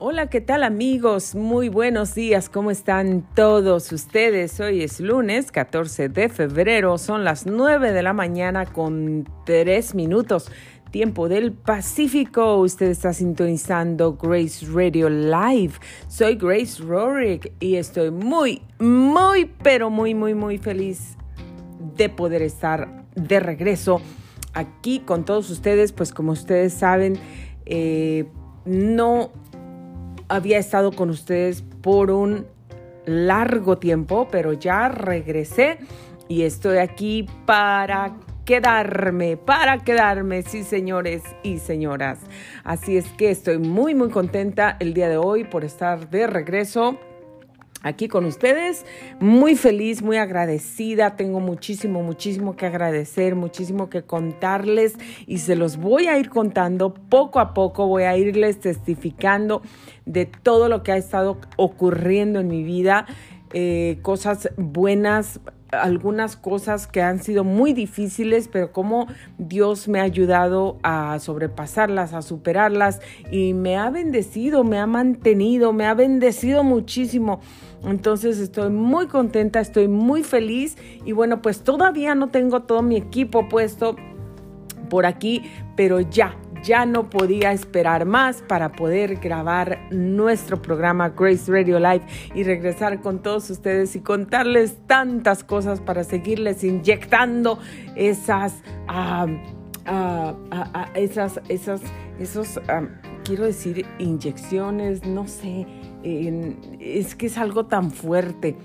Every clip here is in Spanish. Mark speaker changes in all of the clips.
Speaker 1: Hola, ¿qué tal amigos? Muy buenos días, ¿cómo están todos ustedes? Hoy es lunes 14 de febrero, son las 9 de la mañana con 3 minutos, tiempo del Pacífico. Usted está sintonizando Grace Radio Live. Soy Grace Rorick y estoy muy, muy, pero muy, muy, muy feliz de poder estar de regreso aquí con todos ustedes, pues como ustedes saben, eh, no había estado con ustedes por un largo tiempo, pero ya regresé y estoy aquí para quedarme, para quedarme, sí señores y señoras. Así es que estoy muy, muy contenta el día de hoy por estar de regreso aquí con ustedes. Muy feliz, muy agradecida. Tengo muchísimo, muchísimo que agradecer, muchísimo que contarles y se los voy a ir contando poco a poco. Voy a irles testificando de todo lo que ha estado ocurriendo en mi vida. Eh, cosas buenas, algunas cosas que han sido muy difíciles, pero como Dios me ha ayudado a sobrepasarlas, a superarlas y me ha bendecido, me ha mantenido, me ha bendecido muchísimo. Entonces estoy muy contenta, estoy muy feliz y bueno, pues todavía no tengo todo mi equipo puesto por aquí, pero ya, ya no podía esperar más para poder grabar nuestro programa Grace Radio Live y regresar con todos ustedes y contarles tantas cosas para seguirles inyectando esas, esas, esas, esos, quiero decir, inyecciones, no sé, es que es algo tan fuerte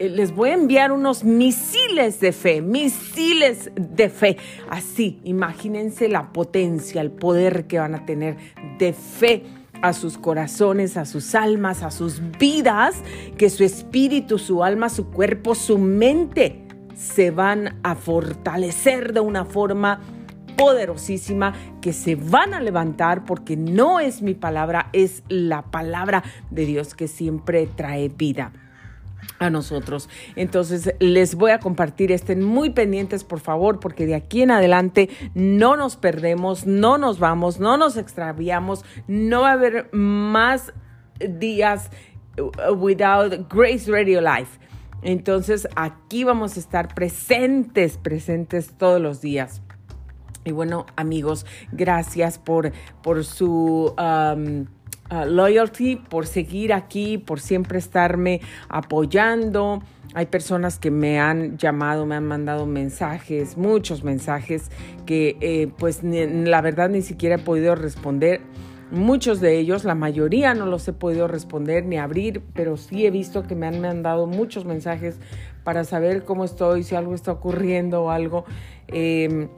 Speaker 1: eh, les voy a enviar unos misiles de fe, misiles de fe. Así, imagínense la potencia, el poder que van a tener de fe a sus corazones, a sus almas, a sus vidas, que su espíritu, su alma, su cuerpo, su mente se van a fortalecer de una forma poderosísima que se van a levantar porque no es mi palabra, es la palabra de Dios que siempre trae vida a nosotros. Entonces les voy a compartir, estén muy pendientes por favor, porque de aquí en adelante no nos perdemos, no nos vamos, no nos extraviamos, no va a haber más días without Grace Radio Life. Entonces aquí vamos a estar presentes, presentes todos los días. Y bueno, amigos, gracias por, por su... Um, Uh, loyalty, por seguir aquí, por siempre estarme apoyando. Hay personas que me han llamado, me han mandado mensajes, muchos mensajes que eh, pues la verdad ni siquiera he podido responder. Muchos de ellos, la mayoría no los he podido responder ni abrir, pero sí he visto que me han mandado muchos mensajes para saber cómo estoy, si algo está ocurriendo o algo. Eh,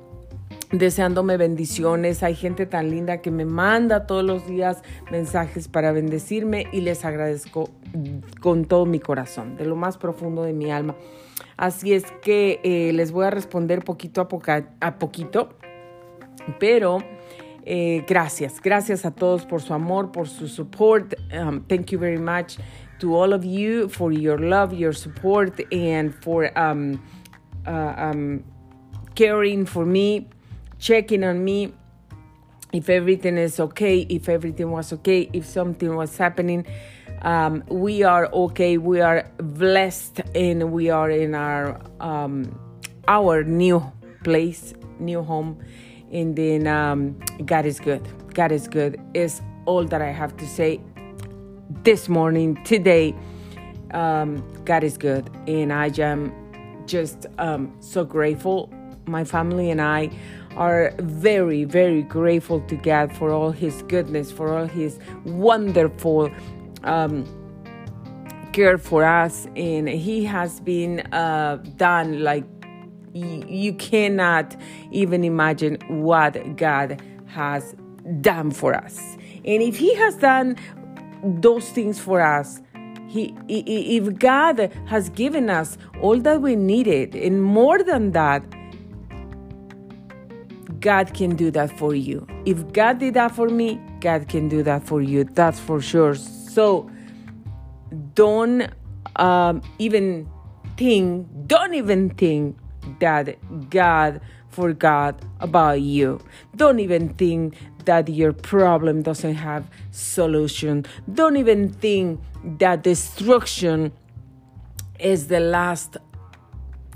Speaker 1: deseándome bendiciones. Hay gente tan linda que me manda todos los días mensajes para bendecirme y les agradezco con todo mi corazón, de lo más profundo de mi alma. Así es que eh, les voy a responder poquito a, a poquito, pero eh, gracias, gracias a todos por su amor, por su support. Um, thank you very much to all of you for your love, your support, and for um, uh, um, caring for me. Checking on me if everything is okay, if everything was okay, if something was happening. Um, we are okay. We are blessed, and we are in our um, our new place, new home. And then um, God is good. God is good. Is all that I have to say this morning, today. Um, God is good, and I am just um, so grateful. My family and I are very, very grateful to God for all His goodness, for all His wonderful um, care for us. And He has been uh, done like y- you cannot even imagine what God has done for us. And if He has done those things for us, he, if God has given us all that we needed and more than that, God can do that for you. If God did that for me, God can do that for you. That's for sure. So don't um, even think, don't even think that God forgot about you. Don't even think that your problem doesn't have solution. Don't even think that destruction is the last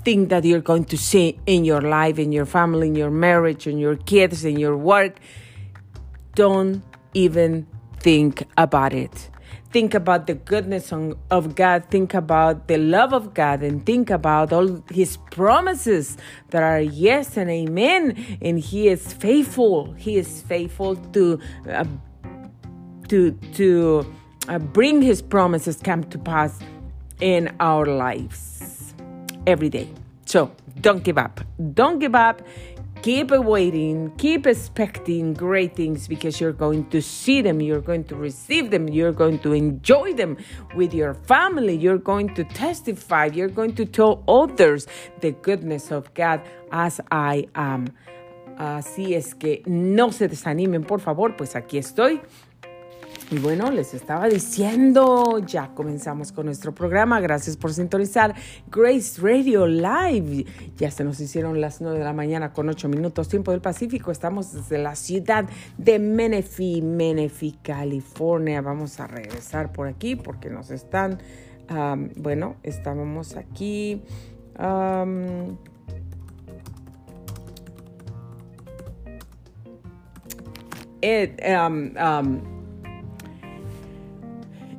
Speaker 1: thing that you're going to see in your life, in your family, in your marriage, in your kids, in your work. Don't even think about it. Think about the goodness of God. Think about the love of God and think about all His promises that are yes and amen. And He is faithful. He is faithful to, uh, to, to uh, bring His promises come to pass in our lives every day. So don't give up. Don't give up. Keep waiting, keep expecting great things because you're going to see them, you're going to receive them, you're going to enjoy them with your family, you're going to testify, you're going to tell others the goodness of God as I am. Así es que no se desanimen, por favor, pues aquí estoy y bueno, les estaba diciendo, ya comenzamos con nuestro programa. Gracias por sintonizar Grace Radio Live. Ya se nos hicieron las 9 de la mañana con 8 minutos tiempo del Pacífico. Estamos desde la ciudad de Menifee, Menifee, California. Vamos a regresar por aquí porque nos están, bueno, estábamos aquí.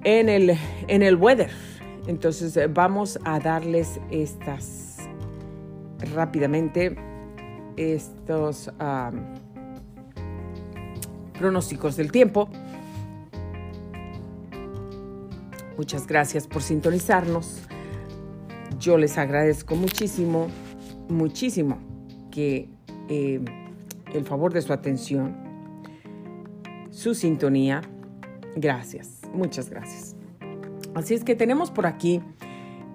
Speaker 1: En el, en el weather. Entonces eh, vamos a darles estas rápidamente estos pronósticos del tiempo. Muchas gracias por sintonizarnos. Yo les agradezco muchísimo, muchísimo que eh, el favor de su atención, su sintonía. Gracias. Muchas gracias. Así es que tenemos por aquí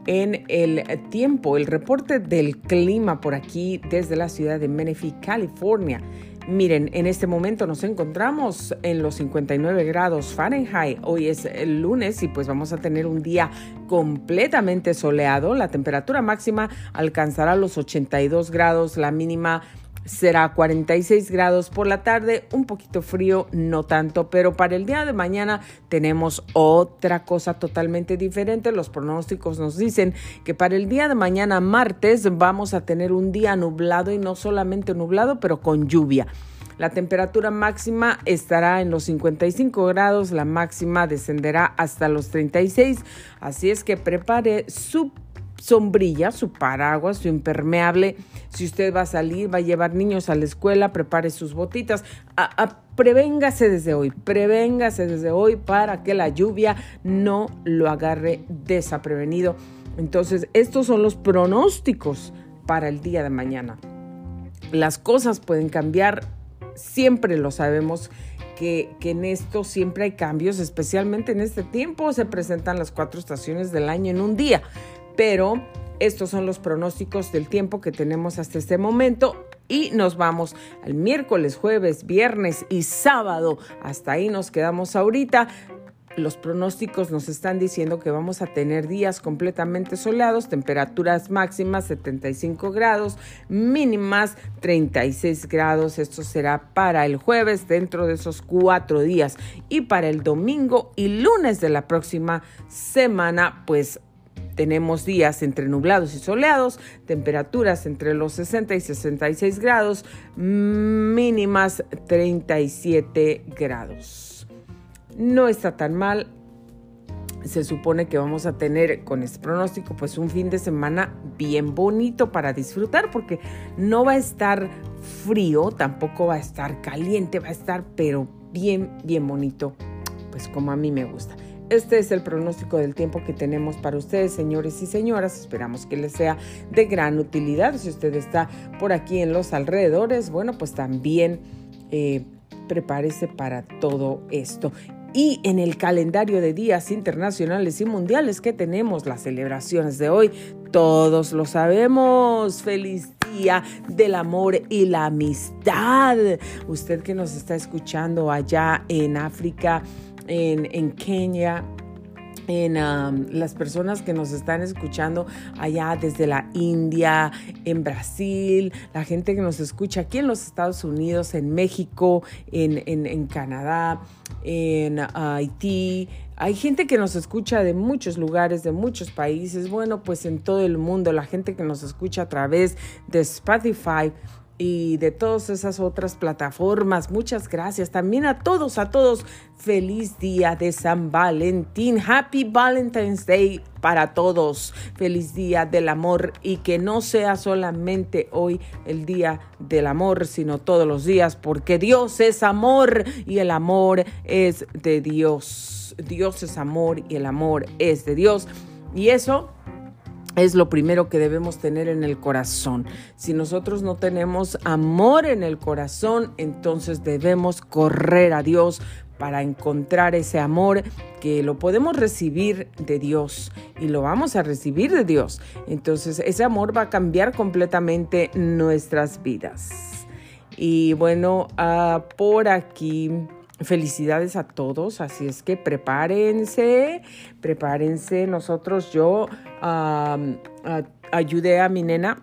Speaker 1: en el tiempo el reporte del clima por aquí desde la ciudad de Menifee, California. Miren, en este momento nos encontramos en los 59 grados Fahrenheit. Hoy es el lunes y pues vamos a tener un día completamente soleado. La temperatura máxima alcanzará los 82 grados, la mínima será 46 grados por la tarde, un poquito frío, no tanto, pero para el día de mañana tenemos otra cosa totalmente diferente. Los pronósticos nos dicen que para el día de mañana, martes, vamos a tener un día nublado y no solamente nublado, pero con lluvia. La temperatura máxima estará en los 55 grados, la máxima descenderá hasta los 36, así es que prepare su sombrilla, su paraguas, su impermeable. Si usted va a salir, va a llevar niños a la escuela, prepare sus botitas. A, prevéngase desde hoy, prevéngase desde hoy para que la lluvia no lo agarre desaprevenido. Entonces, estos son los pronósticos para el día de mañana. Las cosas pueden cambiar, siempre lo sabemos. Que, que, en esto siempre hay cambios, especialmente en este tiempo se presentan las cuatro estaciones del año en un día pero estos son los pronósticos del tiempo que tenemos hasta este momento y nos vamos al miércoles, jueves, viernes y sábado. Hasta ahí nos quedamos ahorita. Los pronósticos nos están diciendo que vamos a tener días completamente soleados, temperaturas máximas 75 grados, mínimas 36 grados. Esto será para el jueves dentro de esos cuatro días. Y para el domingo y lunes de la próxima semana, pues tenemos días entre nublados y soleados, temperaturas entre los 60 y 66 grados, mínimas 37 grados. No está tan mal. Se supone que vamos a tener con este pronóstico pues un fin de semana bien bonito para disfrutar porque no va a estar frío, tampoco va a estar caliente, va a estar pero bien, bien bonito, pues como a mí me gusta. Este es el pronóstico del tiempo que tenemos para ustedes, señores y señoras. Esperamos que les sea de gran utilidad. Si usted está por aquí en los alrededores, bueno, pues también eh, prepárese para todo esto. Y en el calendario de días internacionales y mundiales que tenemos, las celebraciones de hoy, todos lo sabemos. Feliz día del amor y la amistad. Usted que nos está escuchando allá en África, en, Kenia, en las personas que nos están escuchando allá desde la India, en Brasil, la gente que nos escucha aquí en los Estados Unidos, en México, en, en, Canadá, en Haití. Hay gente que nos escucha de muchos lugares, de muchos países, bueno, pues en todo el mundo, la gente que nos escucha a través de Spotify, y de todas esas otras plataformas. Muchas gracias también a todos, a todos. Feliz día de San Valentín. Happy Valentine's Day para todos. Feliz día del amor y que no sea solamente hoy el día del amor, sino todos los días, porque Dios es amor y el amor es de Dios. Dios es amor y el amor es de Dios. Y eso es lo primero que debemos tener en el corazón. Si nosotros no tenemos amor en el corazón, entonces debemos correr a Dios para encontrar ese amor que lo podemos recibir de Dios y lo vamos a recibir de Dios. Entonces ese amor va a cambiar completamente nuestras vidas. Y bueno, uh, por aquí Felicidades a todos, así es que prepárense, prepárense. Nosotros, yo ayudé a mi nena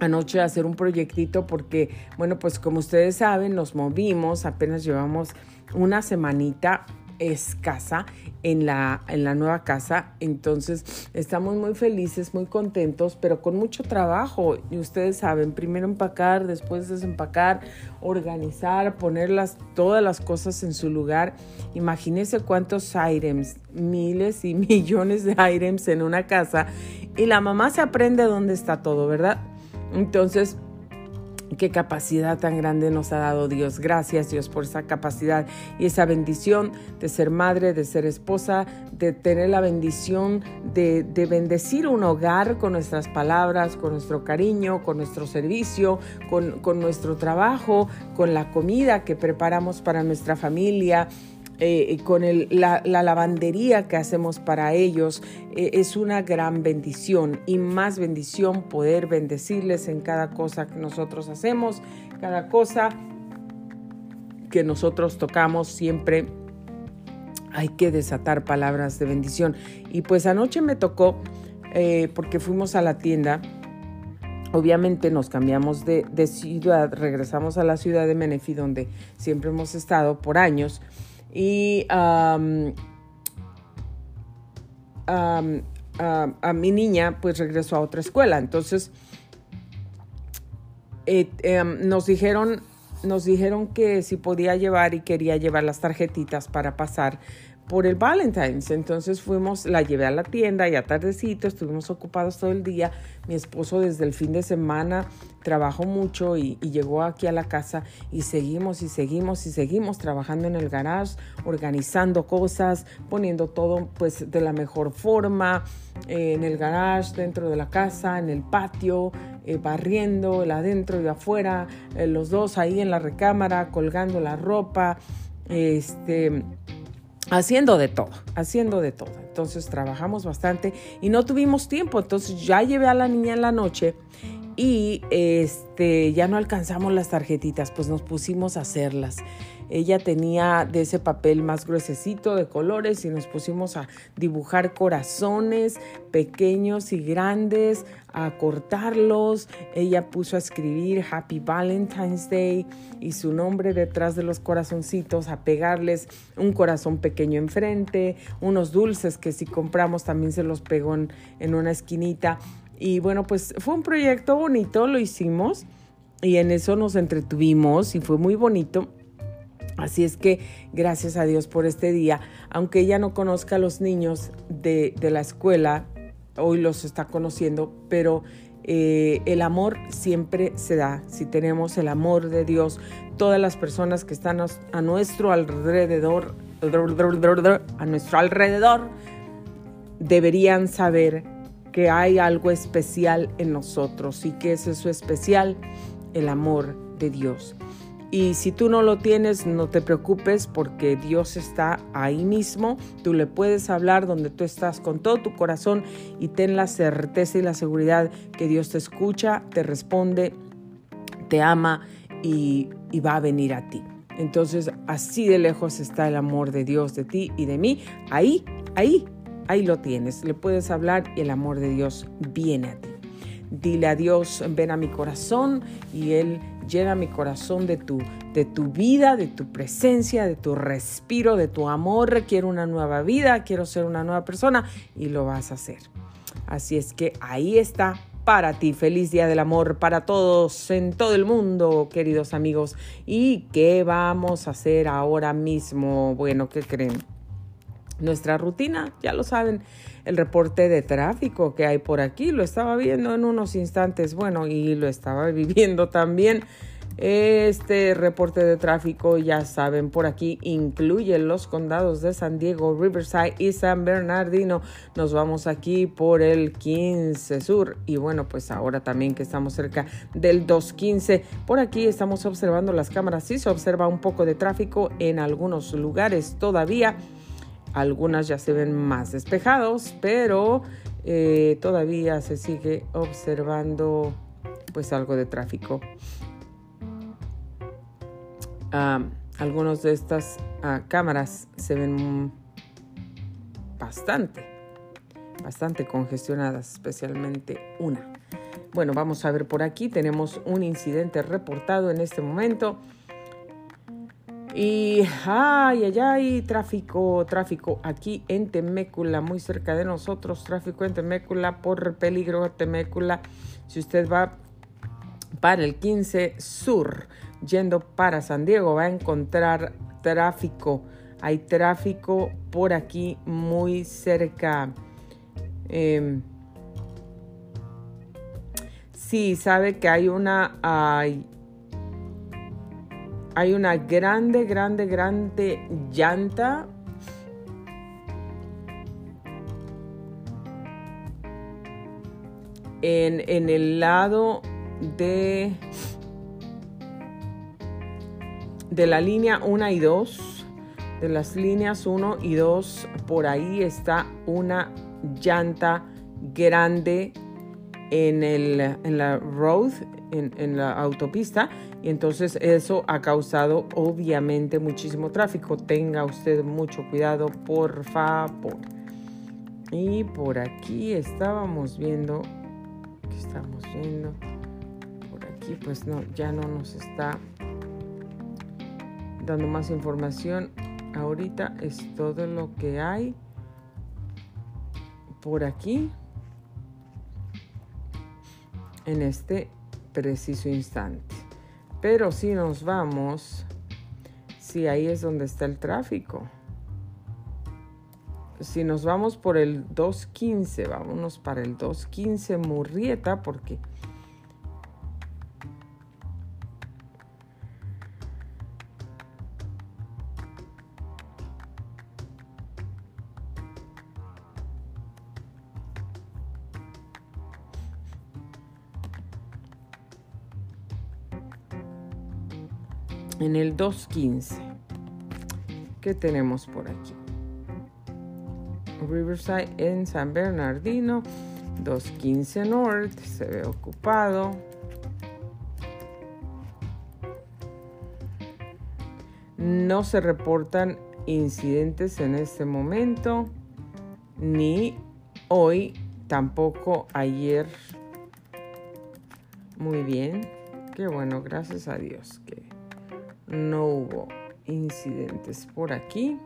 Speaker 1: anoche a hacer un proyectito porque, bueno, pues como ustedes saben, nos movimos, apenas llevamos una semanita escasa en la, en la nueva casa. Entonces estamos muy felices, muy contentos, pero con mucho trabajo. Y ustedes saben, primero empacar, después desempacar, organizar, poner todas las cosas en su lugar. Imagínense cuántos items, miles y millones de items en una casa. Y la mamá se aprende dónde está todo, ¿verdad? Entonces, Qué capacidad tan grande nos ha dado Dios. Gracias Dios por esa capacidad y esa bendición de ser madre, de ser esposa, de tener la bendición de, bendecir un hogar con nuestras palabras, con nuestro cariño, con nuestro servicio, con, con nuestro trabajo, con la comida que preparamos para nuestra familia eh, con la, lavandería que hacemos para ellos, eh, es una gran bendición y más bendición poder bendecirles en cada cosa que nosotros hacemos, cada cosa que nosotros tocamos siempre. Hay que desatar palabras de bendición. Y pues anoche me tocó, eh, porque fuimos a la tienda, Obviamente nos cambiamos de, de, ciudad, regresamos a la ciudad de Menifee, donde siempre hemos estado por años. Y a mi niña pues regresó a otra escuela. Entonces eh, em, nos dijeron nos dijeron que si podía llevar y quería llevar las tarjetitas para pasar por el Valentine's. Entonces fuimos, la llevé a la tienda y a tardecito estuvimos ocupados todo el día. Mi esposo desde el fin de semana trabajó mucho y, llegó aquí a la casa y seguimos y seguimos y seguimos trabajando en el garage, organizando cosas, poniendo todo pues de la mejor forma eh, en el garage, dentro de la casa, en el patio, eh, barriendo el adentro y afuera, eh, los dos ahí en la recámara, colgando la ropa, este haciendo de todo, haciendo de todo. Entonces trabajamos bastante y no tuvimos tiempo. Entonces ya llevé a la niña en la noche y este ya no alcanzamos las tarjetitas, pues nos pusimos a hacerlas. Ella tenía de ese papel más gruesecito de colores y nos pusimos a dibujar corazones pequeños y grandes, a cortarlos. Ella puso a escribir Happy Valentine's Day y su nombre detrás de los corazoncitos, a pegarles un corazón pequeño enfrente, unos dulces que si compramos también se los pegó en, en una esquinita. Y bueno, pues fue un proyecto bonito, lo hicimos y en eso nos entretuvimos y fue muy bonito. Así es que gracias a Dios por este día, aunque ella no conozca a los niños de, la escuela, hoy los está conociendo, pero eh, el amor siempre se da. Si tenemos el amor de Dios, todas las personas que están a nuestro alrededor, a nuestro alrededor, deberían saber que hay algo especial en nosotros y que es eso especial, el amor de Dios. Y si tú no lo tienes, no te preocupes porque Dios está ahí mismo. Tú le puedes hablar donde tú estás con todo tu corazón y ten la certeza y la seguridad que Dios te escucha, te responde, te ama y, va a venir a ti. Entonces, así de lejos está el amor de Dios de ti y de mí. Ahí, ahí, ahí lo tienes, le puedes hablar y el amor de Dios viene a ti. Dile a Dios, ven a mi corazón y Él llena mi corazón de tu, de tu vida, de tu presencia, de tu respiro, de tu amor. Quiero una nueva vida, quiero ser una nueva persona y lo vas a hacer. Así es que ahí está para ti. Feliz Día del Amor para todos en todo el mundo, queridos amigos. ¿Y qué vamos a hacer ahora mismo? Bueno, ¿qué creen? Nuestra rutina, ya lo saben, el reporte de tráfico que hay por aquí, lo estaba viendo en unos instantes, bueno, y lo estaba viviendo también. Este reporte de tráfico, ya saben, por aquí incluye los condados de San Diego, Riverside y San Bernardino. Nos vamos aquí por el 15 Sur y bueno, pues ahora también que estamos cerca del 215, por aquí estamos observando las cámaras. Sí se observa un poco de tráfico en algunos lugares todavía. Algunas ya se ven más despejados, pero eh, todavía se sigue observando pues algo de tráfico. Uh, algunos de estas ah, cámaras se ven bastante, bastante congestionadas, especialmente una. Bueno, vamos a ver por aquí. Tenemos un incidente reportado en este momento. Y ay, ay, tráfico, tráfico aquí en Temécula, muy cerca de nosotros, tráfico en Temécula por peligro Temécula. Si usted va para el 15 Sur, yendo para San Diego va a encontrar tráfico. Hay tráfico por aquí muy cerca. Em, sí, sabe que hay una... hay una grande, grande, grande llanta. En, en el lado de de la línea 1 y 2, de las líneas 1 y 2, por ahí está una llanta grande en, el, en la road, en, en la autopista, y entonces eso ha causado obviamente muchísimo tráfico. Tenga usted mucho cuidado, por favor. Y por aquí estábamos viendo, ¿qué estamos viendo? Por aquí pues no, ya no nos está dando más información. Ahorita es todo lo que hay por aquí en este preciso instante. Pero si nos vamos, si ahí es donde está el tráfico. Si nos vamos por el 215, vámonos para el 215 Murrieta porque el 215. ¿Qué tenemos por aquí? Riverside en San Bernardino, 215 North, se ve ocupado. No se reportan incidentes en este momento, ni hoy, tampoco ayer. Muy bien, qué bueno, gracias a Dios que no hubo incidentes por aquí.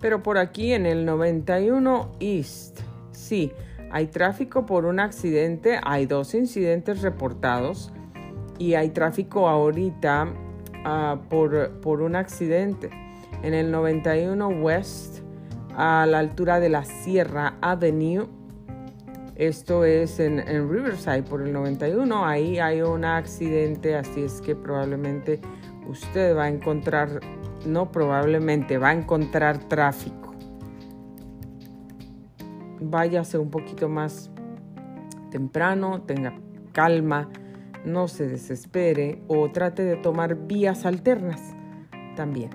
Speaker 1: Pero por aquí en el 91 East, sí, hay tráfico por un accidente, hay dos incidentes reportados y hay tráfico ahorita ah, por, por un accidente. En el 91 West, a la altura de la Sierra Avenue, esto es en, en, Riverside por el 91. Ahí hay un accidente, así es que probablemente usted va a encontrar, no probablemente, va a encontrar tráfico váyase un poquito más temprano, tenga calma, no se desespere o trate de tomar vías alternas. también.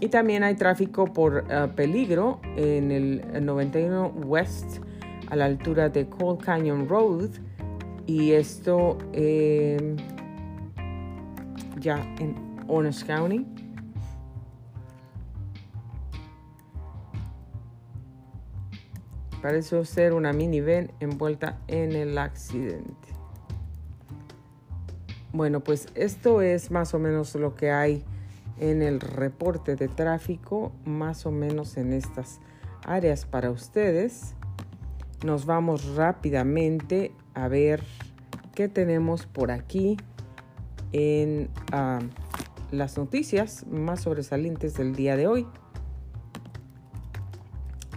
Speaker 1: Y también hay tráfico por eh, peligro en el 91 West a la altura de Cold Canyon Road. Y esto ya en Orange County. Parece ser una minivan envuelta en el accidente. Bueno, pues esto es más o menos lo que hay en el reporte de tráfico, más o menos en estas áreas para ustedes. Nos vamos rápidamente a ver qué tenemos por aquí en ah, las noticias más sobresalientes del día de hoy.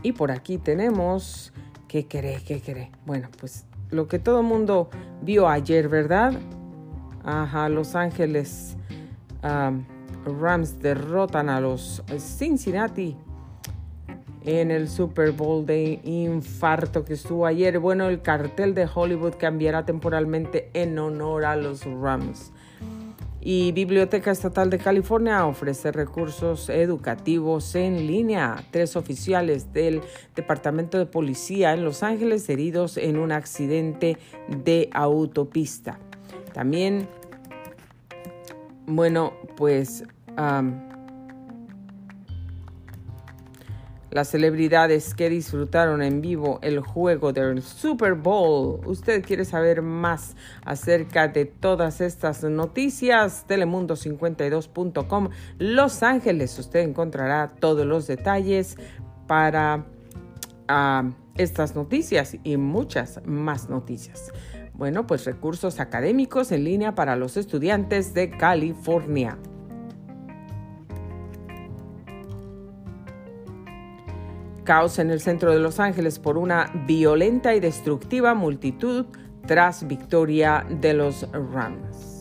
Speaker 1: Y por aquí tenemos, ¿qué cree? ¿Qué cree? Bueno, pues lo que todo el mundo vio ayer, ¿verdad? Ajá, Los Ángeles Rams derrotan a los Cincinnati en el Super Bowl de infarto que estuvo ayer. Bueno, el cartel de Hollywood cambiará temporalmente en honor a los Rams y Biblioteca Estatal de California ofrece recursos educativos en línea. Tres oficiales del Departamento de Policía en Los Ángeles heridos en un accidente de autopista. También, bueno, pues las celebridades que disfrutaron en vivo el juego del Super Bowl. ¿Usted quiere saber más acerca de todas estas noticias? Telemundo52.com Los Ángeles. Usted encontrará todos los detalles para ah, estas noticias y muchas más noticias. Bueno, pues recursos académicos en línea para los estudiantes de California. Caos en el centro de Los Ángeles por una violenta y destructiva multitud tras victoria de los Rams.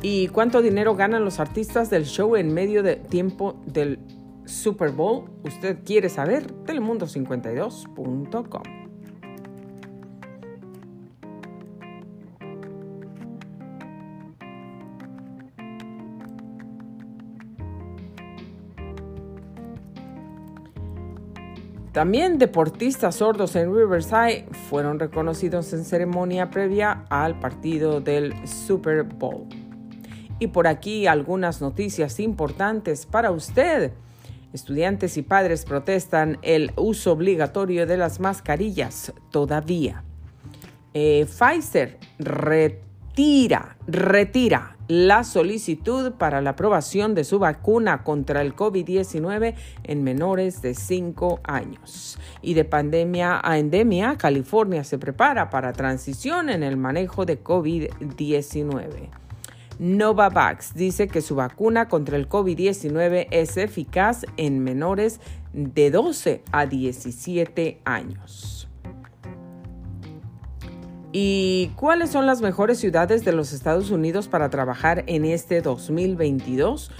Speaker 1: ¿Y cuánto dinero ganan los artistas del show en medio de tiempo del Super Bowl? ¿Usted quiere saber? Telemundo52.com. También deportistas sordos en Riverside fueron reconocidos en ceremonia previa al partido del Super Bowl. Y por aquí algunas noticias importantes para usted. Estudiantes y padres protestan el uso obligatorio de las mascarillas todavía. Eh, Pfizer retira, retira la solicitud para la aprobación de su vacuna contra el COVID-19 en menores de 5 años. Y de pandemia a endemia, California se prepara para transición en el manejo de COVID-19. Novavax dice que su vacuna contra el COVID-19 es eficaz en menores de 12 a 17 años. ¿Y cuáles son las mejores ciudades de los Estados Unidos para trabajar en este 2022?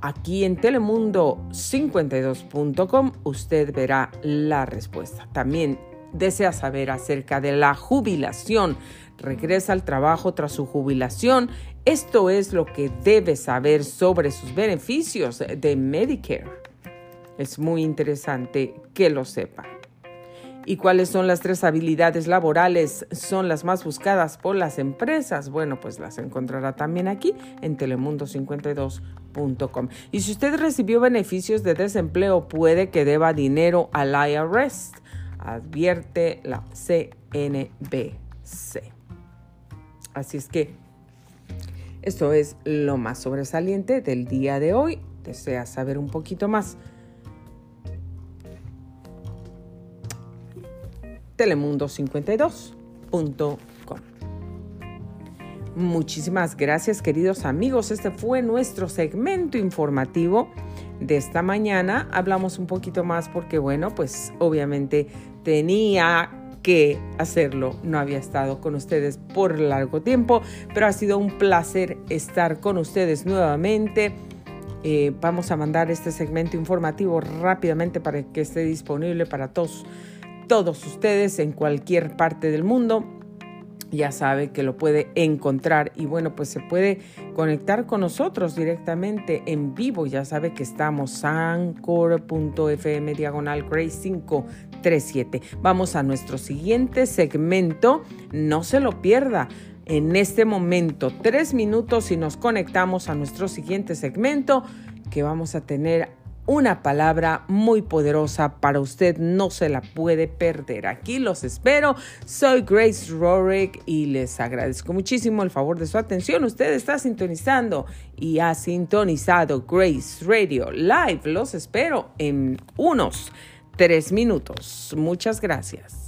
Speaker 1: Aquí en telemundo52.com usted verá la respuesta. También desea saber acerca de la jubilación. Regresa al trabajo tras su jubilación. Esto es lo que debe saber sobre sus beneficios de Medicare. Es muy interesante que lo sepa. ¿Y cuáles son las tres habilidades laborales? Son las más buscadas por las empresas. Bueno, pues las encontrará también aquí en telemundo52.com. Y si usted recibió beneficios de desempleo, puede que deba dinero al IRS. Advierte la CNBC. Así es que esto es lo más sobresaliente del día de hoy. ¿Desea saber un poquito más? telemundo52.com. Muchísimas gracias queridos amigos. Este fue nuestro segmento informativo de esta mañana. Hablamos un poquito más porque bueno, pues obviamente tenía que hacerlo. No había estado con ustedes por largo tiempo, pero ha sido un placer estar con ustedes nuevamente. Eh, vamos a mandar este segmento informativo rápidamente para que esté disponible para todos todos ustedes en cualquier parte del mundo. ya sabe que lo puede encontrar y bueno, pues se puede conectar con nosotros directamente en vivo. Ya sabe que estamos anchor.fm diagonal Grace 537. Vamos a nuestro siguiente segmento. No se lo pierda. En este momento, tres minutos y nos conectamos a nuestro siguiente segmento que vamos a tener una palabra muy poderosa para usted, no se la puede perder. Aquí los espero. Soy Grace Rorick y les agradezco muchísimo el favor de su atención. Usted está sintonizando y ha sintonizado Grace Radio Live. Los espero en unos tres minutos. Muchas gracias.